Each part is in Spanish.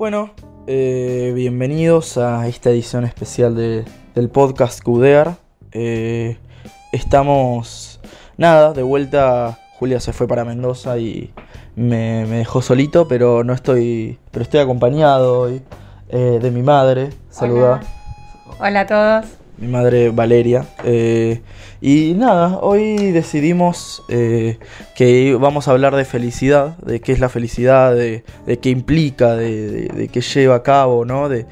Bueno, eh, bienvenidos a esta edición especial de- del podcast Cudear. Eh, estamos, nada, de vuelta. Julia se fue para Mendoza y me, me dejó solito, pero no estoy, pero estoy acompañado hoy eh, de mi madre. Saluda. Hola a todos. Mi madre Valeria. Eh, y nada, hoy decidimos eh, que vamos a hablar de felicidad, de qué es la felicidad, de, qué implica, de, qué lleva a cabo, ¿no? De,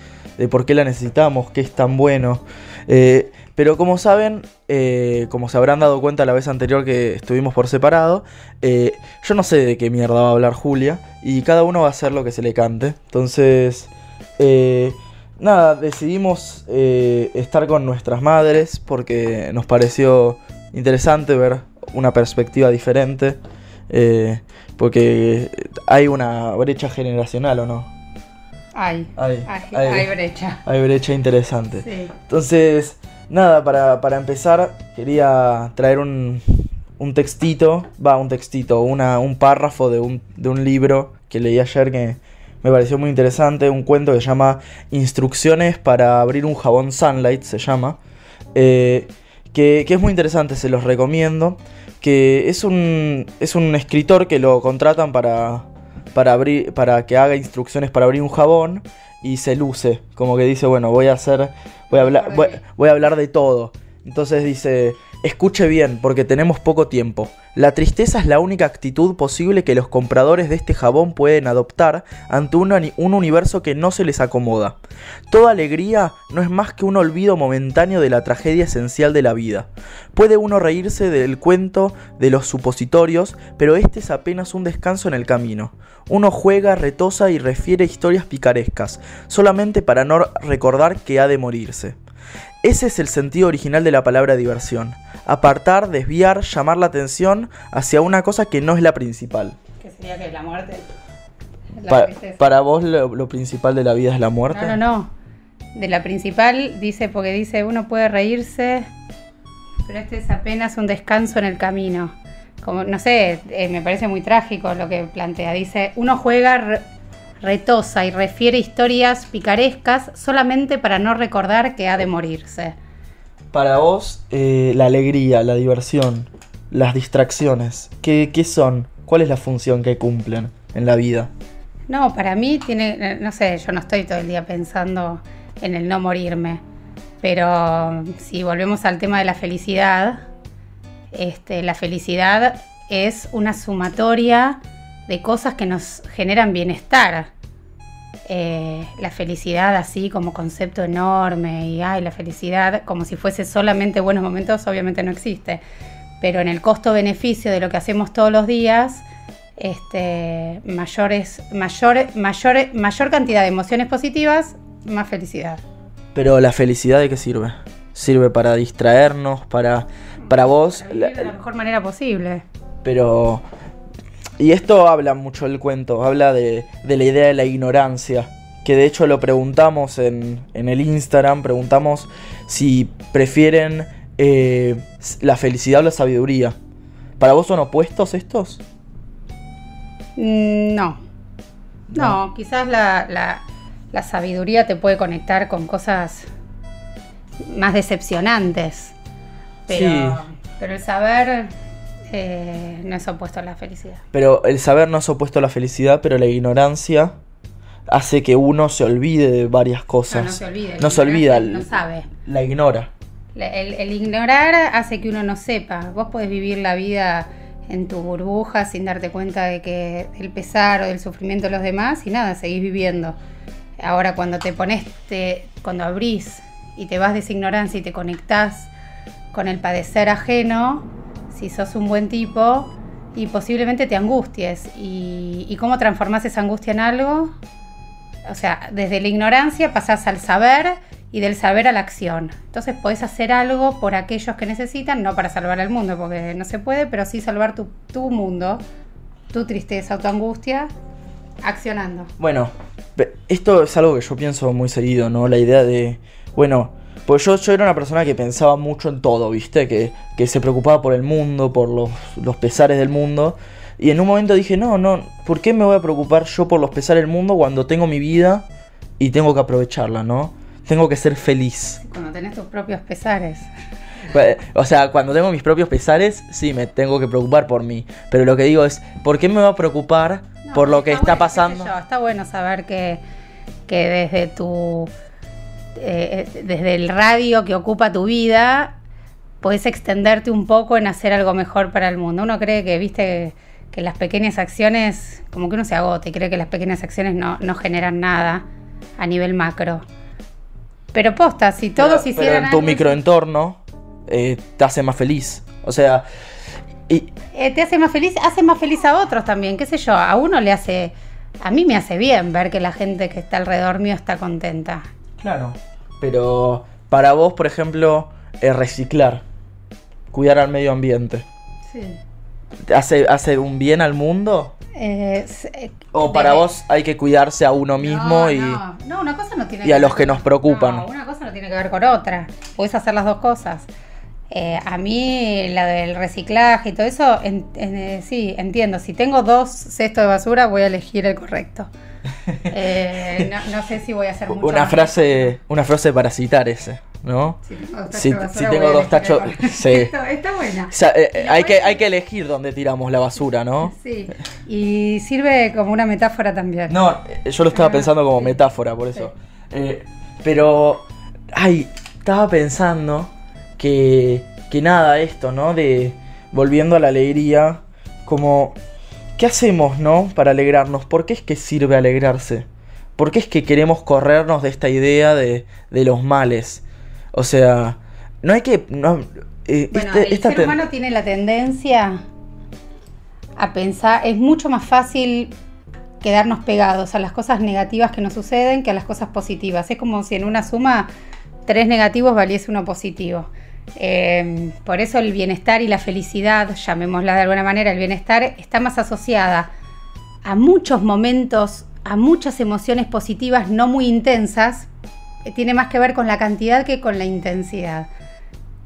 por qué la necesitamos, qué es tan bueno. Eh, pero como saben, como se habrán dado cuenta la vez anterior que estuvimos por separado, yo no sé de qué mierda va a hablar Julia y cada uno va a hacer lo que se le cante. Entonces, eh, nada, decidimos eh, estar con nuestras madres porque nos pareció interesante ver una perspectiva diferente. eh, porque hay una brecha generacional, ¿o no? Hay. Hay, Hay, hay- brecha. hay brecha interesante. Sí. Entonces, nada, para, para empezar, quería traer un, un textito, va, un textito, una, un párrafo de un, de un libro que leí ayer que me pareció muy interesante, un cuento que se llama Instrucciones para abrir un jabón Sunlight, se llama, eh, que, que es muy interesante, se los recomiendo, que es un, es un escritor que lo contratan para, para, abrir, para que haga instrucciones para abrir un jabón y se luce, como que dice, bueno, voy a hacer, voy a hablar, voy, voy a hablar de todo. Entonces dice, escuche bien, porque tenemos poco tiempo. La tristeza es la única actitud posible que los compradores de este jabón pueden adoptar ante un, un universo que no se les acomoda. Toda alegría no es más que un olvido momentáneo de la tragedia esencial de la vida. Puede uno reírse del cuento de los supositorios, pero este es apenas un descanso en el camino. Uno juega, retosa y refiere historias picarescas, solamente para no recordar que ha de morirse. Ese es el sentido original de la palabra diversión. Apartar, desviar, llamar la atención hacia una cosa que no es la principal. ¿Qué sería que la muerte? La Pa- tristeza. para vos lo, lo principal de la vida es la muerte. No, no, no. De la principal dice, porque dice, uno puede reírse, pero este es apenas un descanso en el camino. Como, no sé, eh, me parece muy trágico lo que plantea. Dice, uno juega, re- retosa y refiere historias picarescas solamente para no recordar que ha de morirse. Para vos, eh, la alegría, la diversión, las distracciones, ¿qué, qué son? ¿Cuál es la función que cumplen en la vida? No, para mí tiene, no sé, yo no estoy todo el día pensando en el no morirme, pero si volvemos al tema de la felicidad, este, la felicidad es una sumatoria de cosas que nos generan bienestar. Eh, la felicidad así como concepto enorme y ay, la felicidad como si fuese solamente buenos momentos, obviamente no existe. Pero en el costo-beneficio de lo que hacemos todos los días, este, mayores, mayor, mayor, mayor cantidad de emociones positivas, más felicidad. Pero la felicidad de qué sirve? Sirve para distraernos, para, para vos. La- de la mejor manera posible. pero... Y esto habla mucho el cuento, habla de, de la idea de la ignorancia. Que de hecho lo preguntamos en, en el Instagram, preguntamos si prefieren eh, la felicidad o la sabiduría. ¿Para vos son opuestos estos? Mm, No. No, quizás la, la- la sabiduría te puede conectar con cosas más decepcionantes. Pero, Sí. pero el saber eh, no es opuesto a la felicidad. Pero el saber no es opuesto a la felicidad, pero la ignorancia hace que uno se olvide de varias cosas. No, no se olvide. No se olvida. No sabe. La ignora. El ignorar hace que uno no sepa. Vos podés vivir la vida en tu burbuja sin darte cuenta de que el pesar o del sufrimiento de los demás y nada, seguís viviendo. Ahora cuando te pones, te- cuando abrís y te vas de esa ignorancia y te conectás con el padecer ajeno, si sos un buen tipo y posiblemente te angusties. ¿Y, y cómo transformás esa angustia en algo? O sea, desde la ignorancia pasás al saber y del saber a la acción. Entonces podés hacer algo por aquellos que necesitan, no para salvar al mundo, porque no se puede, pero sí salvar tu, tu mundo, tu tristeza tu angustia, accionando. Bueno, esto es algo que yo pienso muy seguido, ¿no? La idea de, bueno, Pues yo, yo era una persona que pensaba mucho en todo, ¿viste? Que, que se preocupaba por el mundo, por los, los pesares del mundo. Y en un momento dije, no, no, ¿por qué me voy a preocupar yo por los pesares del mundo cuando tengo mi vida y tengo que aprovecharla, ¿no? Tengo que ser feliz. Cuando tenés tus propios pesares. O sea, cuando tengo mis propios pesares, sí me tengo que preocupar por mí. Pero lo que digo es, ¿por qué me voy a preocupar No, por lo que está bueno, pasando? está bueno saber que, que desde tu. Eh, eh, desde el radio que ocupa tu vida, puedes extenderte un poco en hacer algo mejor para el mundo. Uno cree que, viste, que las pequeñas acciones, como que uno se agota y cree que las pequeñas acciones no, no generan nada a nivel macro. Pero posta, si todos pero, hicieran pero en tu algo- microentorno eh, te hace más feliz. O sea, y, Eh, te hace más feliz, hace más feliz a otros también, qué sé yo, a uno le hace, a mí me hace bien ver que la gente que está alrededor mío está contenta. Claro. Pero para vos, por ejemplo, eh, reciclar, cuidar al medio ambiente, Sí. ¿te ¿hace, ¿hace un bien al mundo? Eh, eh, ¿O para de- vos hay que cuidarse a uno mismo no, y... No, no, una cosa no tiene y a los que nos preocupan? No, una cosa no tiene que ver con otra. Puedes hacer las dos cosas. Eh, a mí, la del reciclaje y todo eso, en- en- eh, sí, entiendo. Si tengo dos cestos de basura, voy a elegir el correcto. Eh, no, no sé si voy a hacer mucho Una más. frase, una frase para citar ese, ¿no? Si tengo dos tachos Si- tengo dos tachos- sí. Está, está buena. O sea, eh, hay, que, hay que elegir dónde tiramos la basura, ¿no? Sí, y sirve como una metáfora también. No, eh, yo lo estaba Ah, pensando como sí. metáfora, por eso. Eh, pero, ay, estaba pensando que, que nada, esto, ¿no? De, volviendo a la alegría, como, ¿qué hacemos, no? Para alegrarnos. ¿Por qué es que sirve alegrarse? ¿Por qué es que queremos corrernos de esta idea de, de los males? O sea, no hay que... No, eh, Bueno, este- el esta ser humano tiene la tendencia a pensar, es mucho más fácil quedarnos pegados a las cosas negativas que nos suceden que a las cosas positivas. Es como si en una suma tres negativos valiese uno positivo. Eh, por eso el bienestar y la felicidad, llamémosla de alguna manera, el bienestar está más asociada a muchos momentos, a muchas emociones positivas no muy intensas. Eh, Tiene más que ver con la cantidad que con la intensidad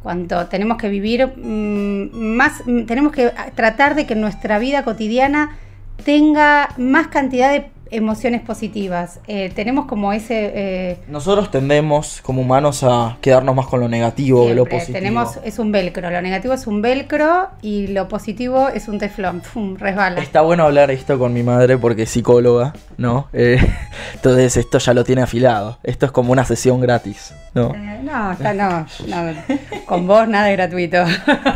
cuanto tenemos que vivir mm, más, mm, tenemos que tratar de que nuestra vida cotidiana tenga más cantidad de emociones positivas. Eh, tenemos como ese... eh, Nosotros tendemos como humanos a quedarnos más con lo negativo que lo positivo. tenemos, es un velcro, lo negativo es un velcro y lo positivo es un teflón, ¡fum! resbala. Está bueno hablar esto con mi madre porque es psicóloga, ¿no? Eh, entonces esto ya lo tiene afilado. Esto es como una sesión gratis, ¿no? No, está, no, no, con vos nada es gratuito.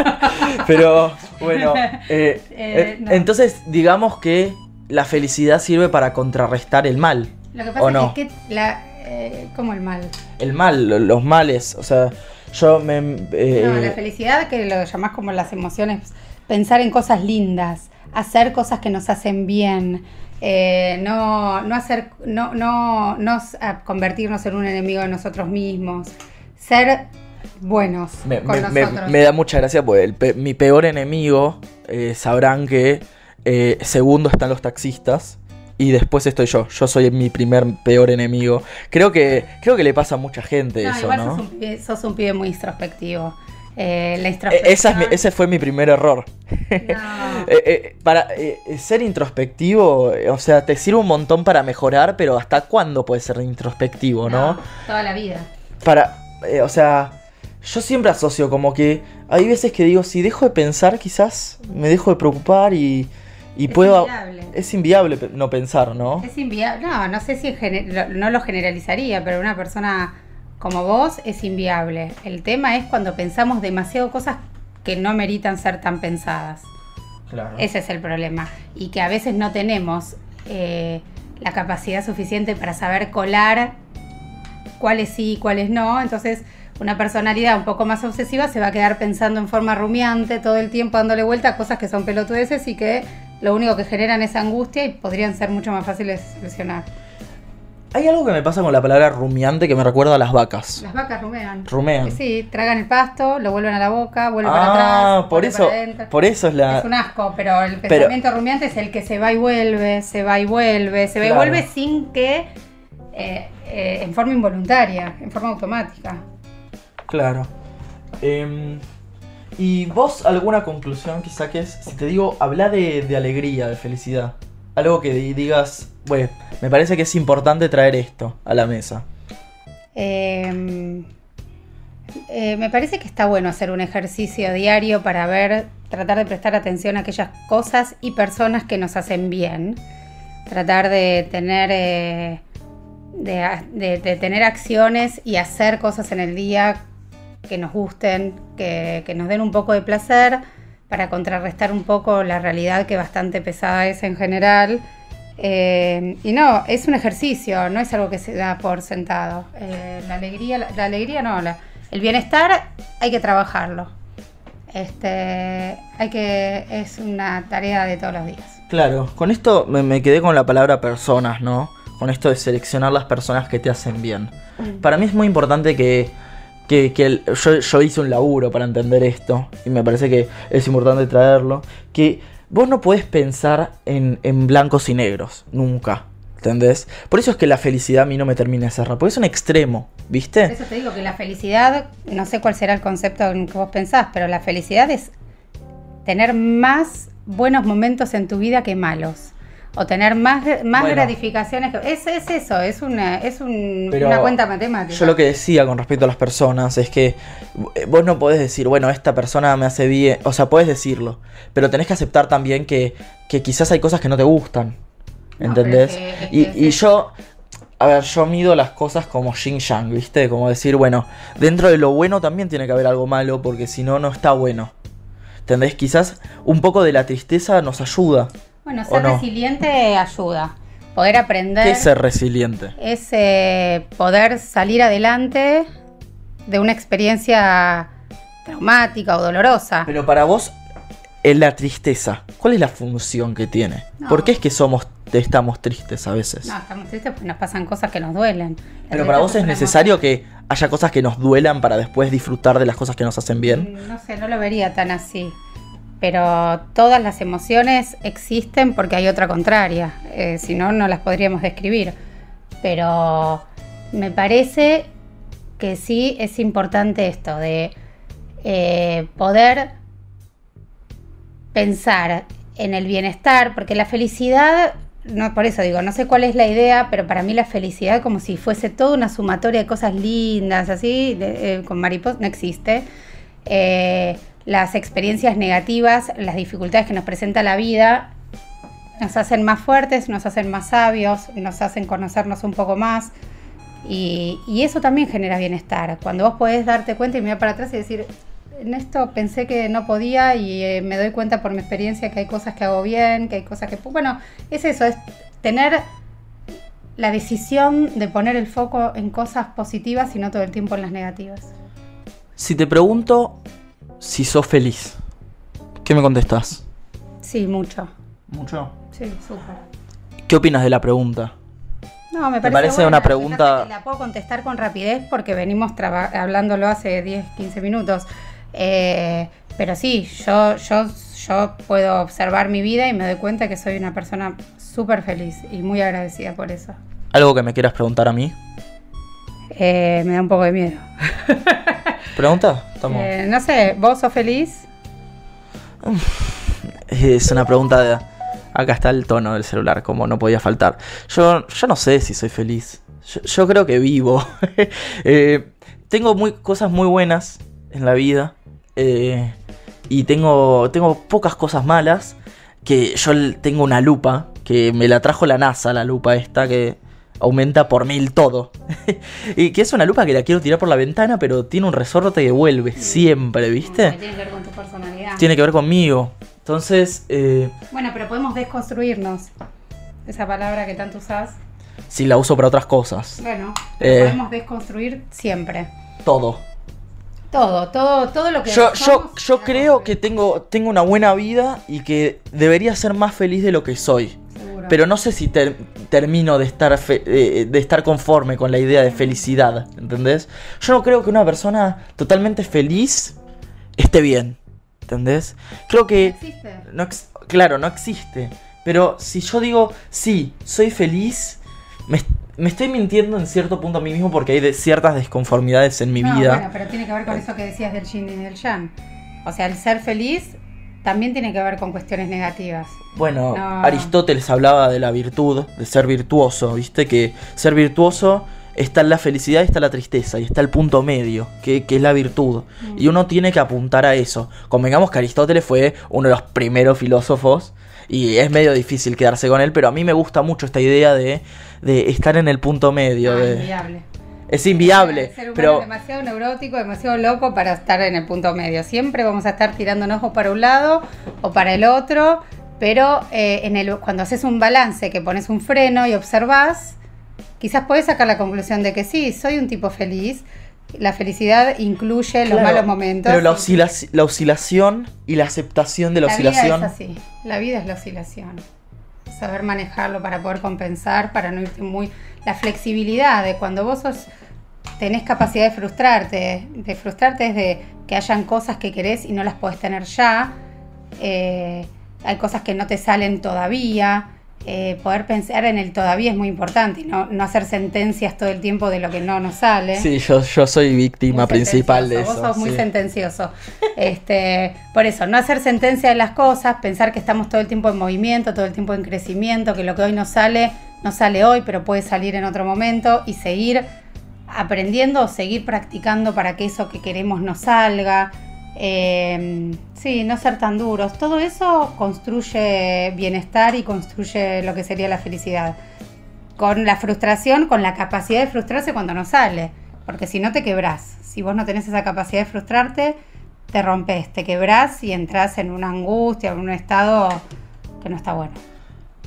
Pero bueno, no. entonces digamos que la felicidad sirve para contrarrestar el mal. Lo que ¿O pasa no? es que la, eh, como el mal. El mal, lo- los males, o sea, yo me... eh, No, la felicidad que lo llamás como las emociones, pensar en cosas lindas, hacer cosas que nos hacen bien, eh, no, no hacer, no, no, no convertirnos en un enemigo de nosotros mismos, ser buenos Me, con me- me- nosotros. me da mucha gracia porque el mi peor enemigo eh, sabrán que eh, segundo están los taxistas y después estoy yo. Yo soy mi primer peor enemigo. Creo que creo que le pasa a mucha gente no, eso, igual ¿no? sos, un pibe, sos un pibe muy introspectivo. Eh, la Eh, introspección. esa es mi- ese fue mi primer error. No. Eh, eh, para eh, ser introspectivo, eh, o sea, te sirve un montón para mejorar, pero ¿hasta cuándo puedes ser introspectivo, no? Toda la vida. para, eh, o sea, yo siempre asocio como que hay veces que digo, si dejo de pensar, quizás me dejo de preocupar y, y Es puedo... inviable. Es inviable no pensar, ¿no? Es inviable. No, no sé si no lo generalizaría, pero una persona como vos es inviable. El tema es cuando pensamos demasiado cosas que no meritan ser tan pensadas. Claro. Ese es el problema. Y que a veces no tenemos eh, la capacidad suficiente para saber colar cuáles sí y cuáles no. Entonces, una personalidad un poco más obsesiva se va a quedar pensando en forma rumiante todo el tiempo, dándole vuelta a cosas que son pelotudeces y que lo único que generan es angustia y podrían ser mucho más fáciles de solucionar. Hay algo que me pasa con la palabra rumiante que me recuerda a las vacas. Las vacas rumean. Rumean. Sí, tragan el pasto, lo vuelven a la boca, vuelven para Ah, atrás. por eso, para por eso es la... Es un asco, pero el Pero- pensamiento rumiante es el que se va y vuelve, se va y vuelve, se va Claro. y vuelve sin que, eh, eh, en forma involuntaria, en forma automática. Claro. Em, ¿Y vos alguna conclusión que saques? Si te digo, habla de, alegría, de felicidad. Algo que di- digas, bueno, me parece que es importante traer esto a la mesa. Eh, eh, me parece que está bueno hacer un ejercicio diario para ver, tratar de prestar atención a aquellas cosas y personas que nos hacen bien. Tratar de tener, eh, de tener acciones y hacer cosas en el día que nos gusten, que, que nos den un poco de placer, para contrarrestar un poco la realidad que bastante pesada es en general. Eh, y no, es un ejercicio, no es algo que se da por sentado. Eh, la alegría, la, la alegría no, la- el bienestar hay que trabajarlo. Este, hay que, es una tarea de todos los días. Claro, con esto me, me quedé con la palabra personas, ¿no? Con esto de seleccionar las personas que te hacen bien. Para mí es muy importante que, que, que el- yo, hice un laburo para entender esto y me parece que es importante traerlo. Que vos no podés pensar en, en blancos y negros, nunca. ¿Entendés? Por eso es que la felicidad a mí no me termina de cerrar, porque es un extremo, Por ¿viste? eso te digo que la felicidad, no sé cuál será el concepto en que vos pensás, pero la felicidad es tener más buenos momentos en tu vida que malos. O tener más, más Bueno. gratificaciones que. Es, es eso, es una, es un- una cuenta matemática. Yo lo que decía con respecto a las personas es que eh, vos no podés decir, bueno, esta persona me hace bien, o sea, podés decirlo, pero tenés que aceptar también que, que quizás hay cosas que no te gustan, ¿entendés? pero es que- es y, y yo, a ver, yo mido las cosas como yin yang, ¿viste? Como decir, bueno, dentro de lo bueno también tiene que haber algo malo, porque si no, no está bueno. ¿Entendés? Quizás un poco de la tristeza nos ayuda. Bueno, ¿O ser no? resiliente ayuda. Poder aprender. ¿Qué es ser resiliente? es eh, poder salir adelante de una experiencia traumática o dolorosa. Pero para vos, en la tristeza, ¿cuál es la función que tiene? No. ¿Por qué es que somos, estamos tristes a veces? No, estamos tristes porque nos pasan cosas que nos duelen. La Pero para vos es necesario que haya cosas que nos duelan para después disfrutar de las cosas que nos hacen bien. emoción- No sé, no lo vería tan así. Pero todas las emociones existen porque hay otra contraria. Eh, si no, no las podríamos describir. Pero me parece que sí es importante esto de eh, poder pensar en el bienestar, porque la felicidad, por eso digo, no sé cuál es la idea, pero para mí la felicidad como si fuese toda una sumatoria de cosas lindas, así, eh, con mariposas, no existe. Las experiencias negativas, las dificultades que nos presenta la vida, nos hacen más fuertes, nos hacen más sabios, nos hacen conocernos un poco más. Y, eso también genera bienestar. Cuando vos podés darte cuenta y mirar para atrás y decir, en esto pensé que no podía y eh, me doy cuenta por mi experiencia que hay cosas que hago bien, que hay cosas que... Bueno, es eso, es tener la decisión de poner el foco en cosas positivas y no todo el tiempo en las negativas. Si te pregunto si sos feliz, ¿qué me contestás? Sí, mucho. Mucho. Sí, súper. ¿Qué opinas de la pregunta? No, me ¿Te parece, parece buena. una pregunta- La puedo contestar con rapidez porque venimos traba- hablándolo hace 10, 15 minutos. Eh, pero sí, yo, yo, yo puedo observar mi vida y me doy cuenta que soy una persona súper feliz y muy agradecida por eso. ¿Algo que me quieras preguntar a mí? Eh, me da un poco de miedo. ¿Pregunta? Eh, no sé, ¿vos sos feliz? Es una pregunta de... Acá está el tono del celular, como no podía faltar. Yo, yo no sé si soy feliz. Yo, yo creo que vivo. Eh, tengo muy, cosas muy buenas en la vida. eh, y tengo, tengo pocas cosas malas. Que yo tengo una lupa. Que me la trajo la NASA, la lupa esta. Que aumenta por mil todo. y que es una lupa que la quiero tirar por la ventana. Pero tiene un resorte que vuelve siempre, ¿viste? Tiene que ver con tu personalidad. Tiene que ver conmigo. Entonces, eh, Bueno, pero podemos desconstruirnos. Esa palabra que tanto usás. si la uso para otras cosas. Bueno, pero Eh. podemos desconstruir siempre. Todo. Todo, todo, todo lo que Yo, yo, yo creo que tengo, tengo una buena vida y que debería ser más feliz de lo que soy. Seguro. Pero no sé si ter- termino de estar, fe- eh, de estar conforme con la idea de felicidad, ¿entendés? Yo no creo que una persona totalmente feliz esté bien, ¿entendés? Creo No que... existe. No ex- claro, no existe. Pero si yo digo, sí, soy feliz, me est- me estoy mintiendo en cierto punto a mí mismo porque hay de ciertas desconformidades en mi No, vida. Bueno, pero tiene que ver con eso que decías del yin y del yang. O sea, el ser feliz también tiene que ver con cuestiones negativas. Bueno, No. Aristóteles hablaba de la virtud, de ser virtuoso, ¿viste? Que ser virtuoso está en la felicidad y está la tristeza, y está el punto medio, que, que es la virtud. Mm. Y uno tiene que apuntar a eso. Convengamos que Aristóteles fue uno de los primeros filósofos, y es medio difícil quedarse con él, pero a mí me gusta mucho esta idea de, de estar en el punto medio. Ah, de-. Es inviable, ser pero... demasiado neurótico, demasiado loco para estar en el punto medio. Siempre vamos a estar tirándonos o para un lado o para el otro, pero eh, en el, cuando haces un balance, que pones un freno y observas, quizás puedes sacar la conclusión de que sí, soy un tipo feliz. La felicidad incluye los Claro, malos momentos. Pero la, oscilaci- la oscilación y la aceptación de la, la vida oscilación... es así. La vida es la oscilación. Saber manejarlo para poder compensar, para no irte muy. La flexibilidad de cuando vos sos, tenés capacidad de frustrarte. De frustrarte es de que hayan cosas que querés y no las podés tener ya. Eh, hay cosas que no te salen todavía. Eh, poder pensar en el todavía es muy importante no, no hacer sentencias todo el tiempo de lo que no nos sale. Sí, yo, yo soy víctima Muy principal de eso. Vos sos muy sí. sentencioso. Este, por eso, no hacer sentencia de las cosas, pensar que estamos todo el tiempo en movimiento, todo el tiempo en crecimiento, que lo que hoy no sale, no sale hoy, pero puede salir en otro momento y seguir aprendiendo o seguir practicando para que eso que queremos nos salga. Eh, sí, no ser tan duros. Todo eso construye bienestar y construye lo que sería la felicidad con la frustración, con la capacidad de frustrarse cuando no sale. Porque si no te quebrás. Si vos no tenés esa capacidad de frustrarte, te rompes, te quebrás y entras en una angustia, en un estado que no está bueno.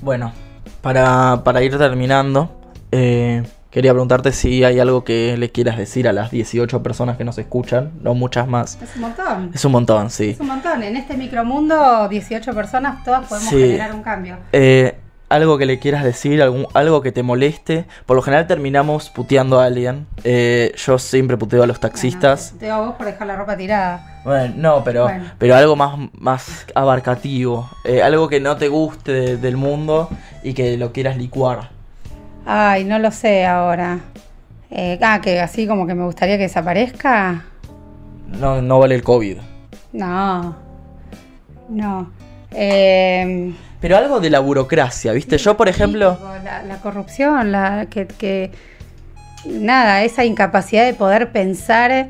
Bueno, para, para ir terminando, eh, quería preguntarte si hay algo que le quieras decir a las 18 personas que nos escuchan, no muchas más. Es un montón. Es un montón, sí. Es un montón. En este micromundo, 18 personas, todas podemos Sí. generar un cambio. Eh, algo que le quieras decir, algún, algo que te moleste. Por lo general terminamos puteando a alguien. Eh, yo siempre puteo a los taxistas. Bueno, te a vos por dejar la ropa tirada. Bueno, no, pero, Bueno. pero algo más, más abarcativo. Eh, algo que no te guste de- del mundo y que lo quieras licuar. Ay, no lo sé ahora. Eh, ah, que así como que me gustaría que desaparezca. No, no vale el COVID. No. No. Eh, Pero algo de la burocracia, ¿viste? Yo, por ejemplo... La, la corrupción, la que, que- Nada, esa incapacidad de poder pensar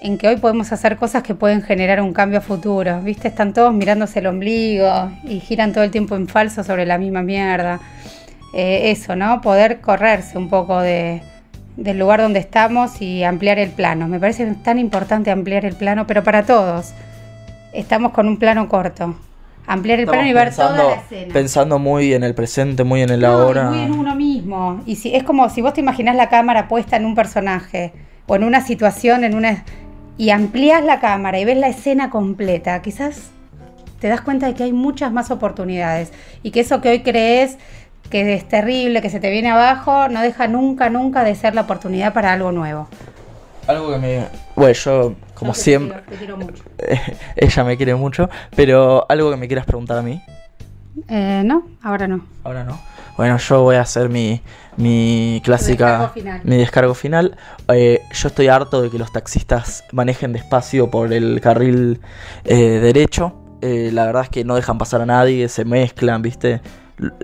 en que hoy podemos hacer cosas que pueden generar un cambio futuro. ¿Viste? Están todos mirándose el ombligo y giran todo el tiempo en falso sobre la misma mierda. Eh, eso, ¿no? Poder correrse un poco de, del lugar donde estamos y ampliar el plano. Me parece tan importante ampliar el plano, pero para todos. Estamos con un plano corto. Ampliar el plano y ver toda la escena. pensando muy en el presente, muy en el No, ahora. muy en uno mismo. Y si, es como si vos te imaginás la cámara puesta en un personaje o en una situación, en una y amplías la cámara y ves la escena completa, quizás te das cuenta de que hay muchas más oportunidades y que eso que hoy crees que es terrible, que se te viene abajo, no deja nunca, nunca de ser la oportunidad para algo nuevo. Algo que me... Bueno, yo, como te siempre... quiero, te quiero mucho. ella me quiere mucho, pero algo que me quieras preguntar a mí. Eh, no, ahora no. Ahora no. Bueno, yo voy a hacer mi, mi clásica. descargo final. Mi descargo final. Eh, yo estoy harto de que los taxistas manejen despacio por el carril eh, derecho. Eh, la verdad es que no dejan pasar a nadie, se mezclan, ¿viste?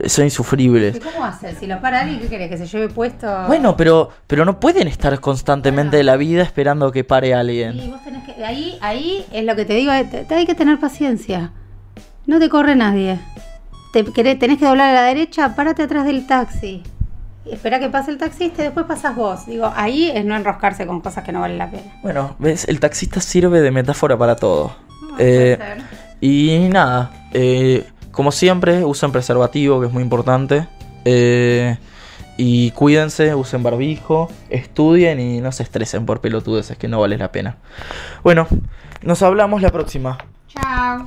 Son insufribles. ¿Y cómo haces? Si lo para alguien, ¿qué querés? ¿Que se lleve puesto? Bueno, pero, pero no pueden estar constantemente en la vida esperando que pare alguien. Y vos tenés que. Ahí, ahí es lo que te digo, eh, te- te hay que tener paciencia. No te corre nadie. Te, querés- tenés que doblar a la derecha, párate atrás del taxi. Espera que pase el taxista y después pasas vos. Digo, ahí es no enroscarse con cosas que no valen la pena. Bueno, ves, el taxista sirve de metáfora para todo. No, Eh. Y nada, eh, como siempre, usen preservativo, que es muy importante. Eh, y cuídense, usen barbijo, estudien y no se estresen por pelotudeces, que no vale la pena. Bueno, nos hablamos la próxima. Chao.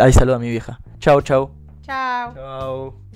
Ahí saluda a mi vieja. Chao, chao. Chao. Chao.